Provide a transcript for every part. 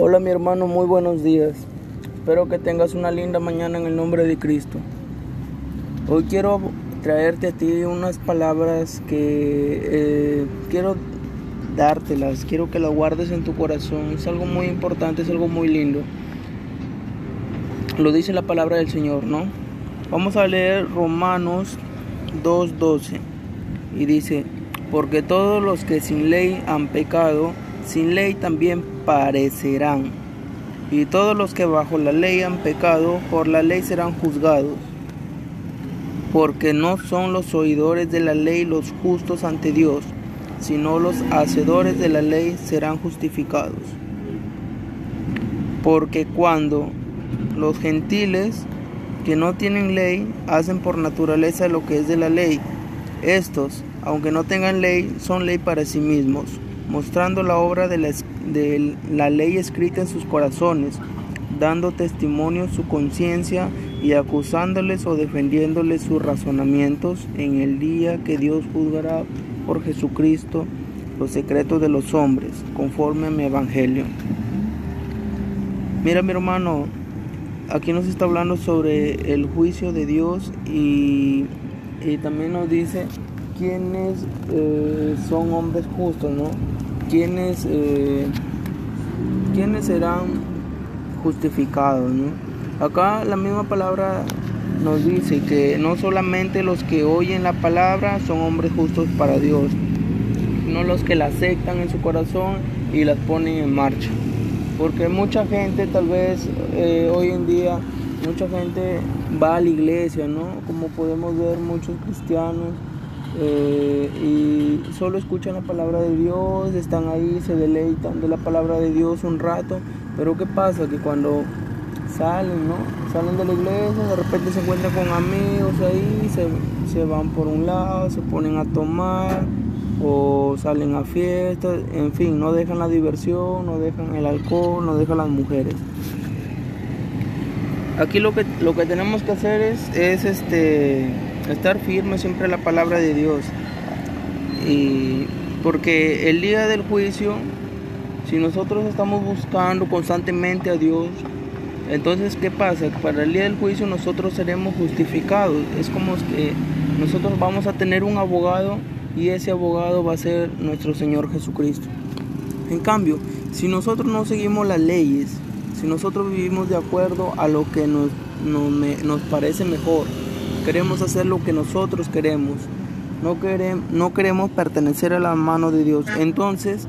Hola mi hermano, muy buenos días. Espero que tengas una linda mañana en el nombre de Cristo. Hoy quiero traerte a ti unas palabras que eh, quiero dártelas, quiero que las guardes en tu corazón. Es algo muy importante, es algo muy lindo. Lo dice la palabra del Señor, ¿no? Vamos a leer Romanos 2.12 y dice, porque todos los que sin ley han pecado, sin ley también parecerán. Y todos los que bajo la ley han pecado, por la ley serán juzgados. Porque no son los oidores de la ley los justos ante Dios, sino los hacedores de la ley serán justificados. Porque cuando los gentiles que no tienen ley hacen por naturaleza lo que es de la ley, estos, aunque no tengan ley, son ley para sí mismos, mostrando la obra de la, de la ley escrita en sus corazones, dando testimonio su conciencia y acusándoles o defendiéndoles sus razonamientos en el día que Dios juzgará por Jesucristo los secretos de los hombres, conforme a mi evangelio. Mira mi hermano, aquí nos está hablando sobre el juicio de Dios y, y también nos dice quiénes eh, son hombres justos, ¿no? Quiénes, eh, serán justificados, ¿no? Acá la misma palabra nos dice que no solamente los que oyen la palabra son hombres justos para Dios, sino los que la aceptan en su corazón y las ponen en marcha. Porque mucha gente tal vez eh, hoy en día, mucha gente va a la iglesia, ¿no? Como podemos ver muchos cristianos eh, y solo escuchan la palabra de Dios, están ahí, se deleitan de la palabra de Dios un rato, pero ¿qué pasa? Que cuando salen, ¿no? Salen de la iglesia, de repente se encuentran con amigos ahí, se, se van por un lado, se ponen a tomar o salen a fiestas, en fin, no dejan la diversión, no dejan el alcohol, no dejan las mujeres. Aquí lo que, lo que tenemos que hacer es, es este, estar firme siempre en la palabra de Dios. Y porque el día del juicio, si nosotros estamos buscando constantemente a Dios, entonces ¿qué pasa? Para el día del juicio nosotros seremos justificados. Es como que nosotros vamos a tener un abogado y ese abogado va a ser nuestro Señor Jesucristo. En cambio, si nosotros no seguimos las leyes, si nosotros vivimos de acuerdo a lo que nos, nos, parece mejor, queremos hacer lo que nosotros queremos, no queremos, pertenecer a la mano de Dios, entonces,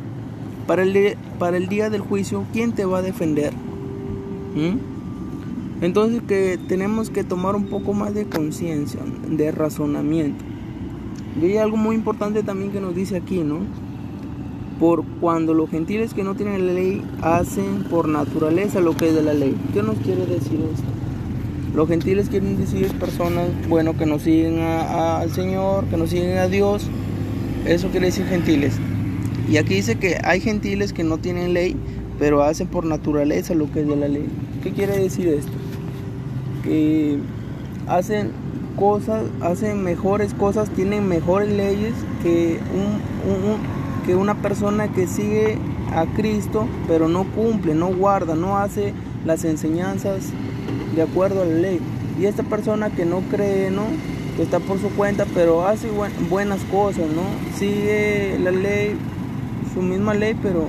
para el, para el día del juicio, ¿quién te va a defender? ¿Mm? Entonces que tenemos que tomar un poco más de conciencia, de razonamiento. Y hay algo muy importante también que nos dice aquí, ¿no? Por cuando los gentiles que no tienen la ley hacen por naturaleza lo que es de la ley. ¿Qué nos quiere decir esto? Los gentiles quieren decir personas, bueno, que no siguen al Señor, que no siguen a Dios. Eso quiere decir gentiles. Y aquí dice que hay gentiles que no tienen ley, pero hacen por naturaleza lo que es de la ley. ¿Qué quiere decir esto? Que hacen cosas, hacen mejores cosas, tienen mejores leyes que, un, que una persona que sigue a Cristo, pero no cumple, no guarda, no hace las enseñanzas de acuerdo a la ley. Y esta persona que no cree, ¿no? Que está por su cuenta, pero hace buenas cosas, ¿no? Sigue la ley, su misma ley, pero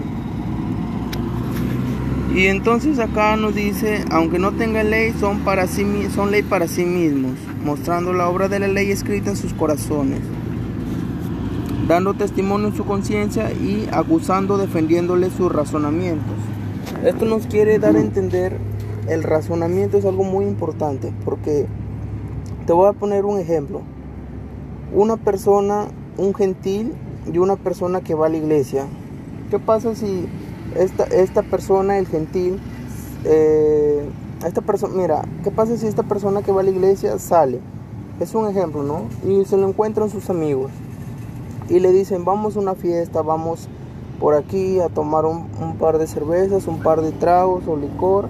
y entonces acá nos dice, aunque no tengan ley, son, para sí, son ley para sí mismos, mostrando la obra de la ley escrita en sus corazones, dando testimonio en su conciencia y acusando, defendiéndole sus razonamientos. Esto nos quiere dar a entender, el razonamiento es algo muy importante, porque te voy a poner un ejemplo. Una persona, un gentil y una persona que va a la iglesia. ¿Qué pasa si esta, esta persona, el gentil, eh, esta persona, mira, ¿qué pasa si esta persona que va a la iglesia sale? Es un ejemplo, ¿no? Y se lo encuentran sus amigos y le dicen, vamos a una fiesta, vamos por aquí a tomar un, un par de cervezas, un par de tragos o licor.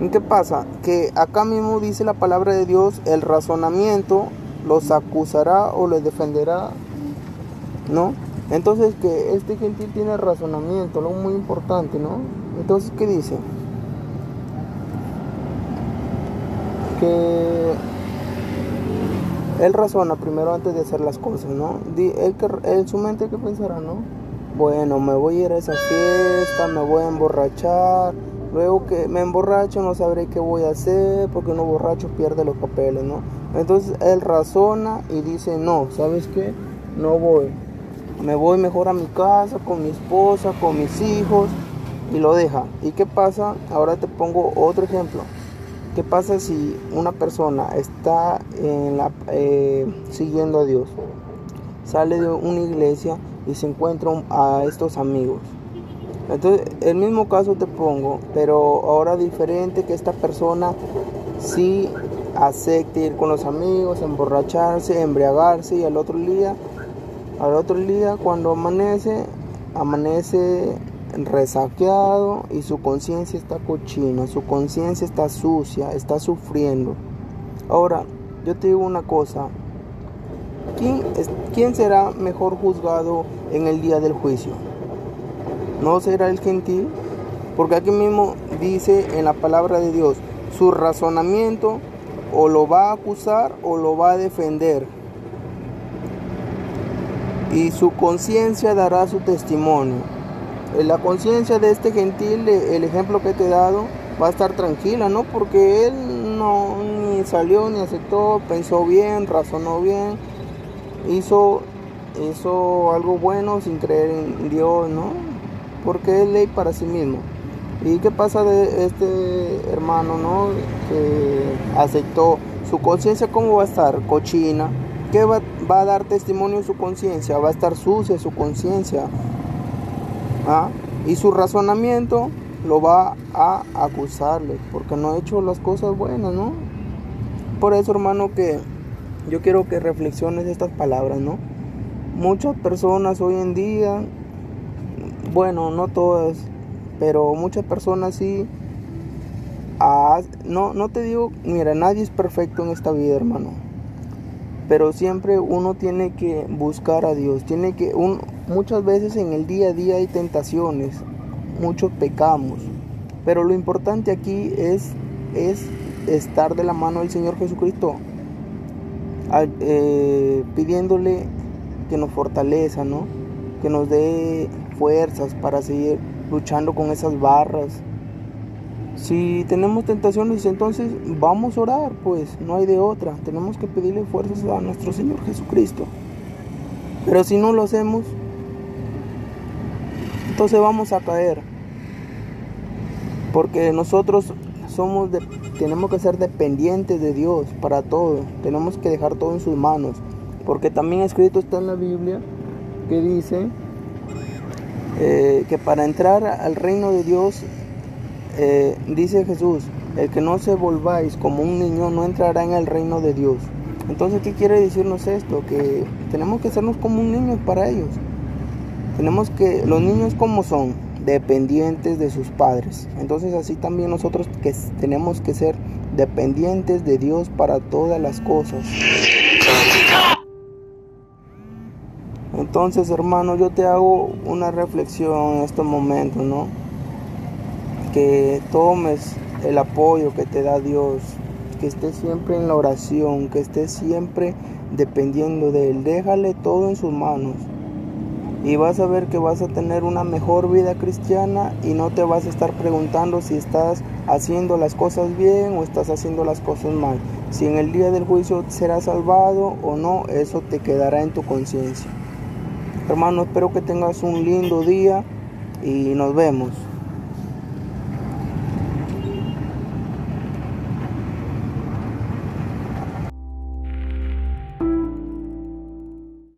¿Y qué pasa? Que acá mismo dice la palabra de Dios, el razonamiento los acusará o les defenderá, ¿no? Entonces que este gentil tiene razonamiento, algo muy importante, ¿no? Entonces, ¿qué dice? Que él razona primero antes de hacer las cosas, ¿no? Él, él, su mente, ¿qué pensará, no? Bueno, me voy a ir a esa fiesta, me voy a emborrachar. Luego que me emborracho no sabré qué voy a hacer porque uno borracho pierde los papeles, ¿no? Entonces él razona y dice, no, ¿sabes qué? No voy. Me voy mejor a mi casa, con mi esposa, con mis hijos y lo deja. ¿Y qué pasa? Ahora te pongo otro ejemplo. ¿Qué pasa si una persona está eh, siguiendo a Dios? Sale de una iglesia y se encuentra a estos amigos. Entonces, el mismo caso te pongo, pero ahora diferente que esta persona sí acepte ir con los amigos, emborracharse, embriagarse y al otro día, al otro día cuando amanece, amanece resaqueado y su conciencia está cochina, su conciencia está sucia, está sufriendo. Ahora, yo te digo una cosa, ¿quién, ¿quién será mejor juzgado en el día del juicio? ¿No será el gentil? Porque aquí mismo dice en la palabra de Dios, su razonamiento o lo va a acusar o lo va a defender. Y su conciencia dará su testimonio. La conciencia de este gentil, el ejemplo que te he dado, va a estar tranquila, ¿no? Porque él no ni salió ni aceptó, pensó bien, razonó bien, hizo, hizo algo bueno sin creer en Dios, ¿no? Porque es ley para sí mismo. ¿Y qué pasa de este hermano, no? Que aceptó su conciencia, ¿cómo va a estar? Cochina. ¿Qué va, va a dar testimonio su conciencia? Va a estar sucia su conciencia ¿ah? y su razonamiento lo va a acusarle porque no ha hecho las cosas buenas, ¿no? Por eso, hermano, que yo quiero que reflexiones estas palabras, ¿no? Muchas personas hoy en día, bueno, no todas, pero muchas personas sí, ah, no, no te digo, mira, nadie es perfecto en esta vida, hermano. Pero siempre uno tiene que buscar a Dios, tiene que, un, Muchas veces en el día a día hay tentaciones, muchos pecamos, pero lo importante aquí es, es estar de la mano del Señor Jesucristo, eh, pidiéndole que nos fortaleza, ¿no? que nos dé fuerzas para seguir luchando con esas barras. Si tenemos tentaciones, entonces vamos a orar, pues no hay de otra. Tenemos que pedirle fuerzas a nuestro Señor Jesucristo. Pero si no lo hacemos, entonces vamos a caer. Porque nosotros somos tenemos que ser dependientes de Dios para todo. Tenemos que dejar todo en sus manos. Porque también escrito está en la Biblia que dice eh, que para entrar al reino de Dios, eh, dice Jesús, el que no se volváis como un niño no entrará en el reino de Dios. Entonces, ¿qué quiere decirnos esto? Que tenemos que hacernos como un niño para ellos. Tenemos que, los niños como son, dependientes de sus padres. Entonces así también nosotros que tenemos que ser dependientes de Dios para todas las cosas. Entonces, hermano, yo te hago una reflexión en estos momentos, ¿no? Que tomes el apoyo que te da Dios, que estés siempre en la oración, que estés siempre dependiendo de Él. Déjale todo en sus manos y vas a ver que vas a tener una mejor vida cristiana y no te vas a estar preguntando si estás haciendo las cosas bien o estás haciendo las cosas mal. Si en el día del juicio serás salvado o no, eso te quedará en tu conciencia. Hermano, espero que tengas un lindo día y nos vemos.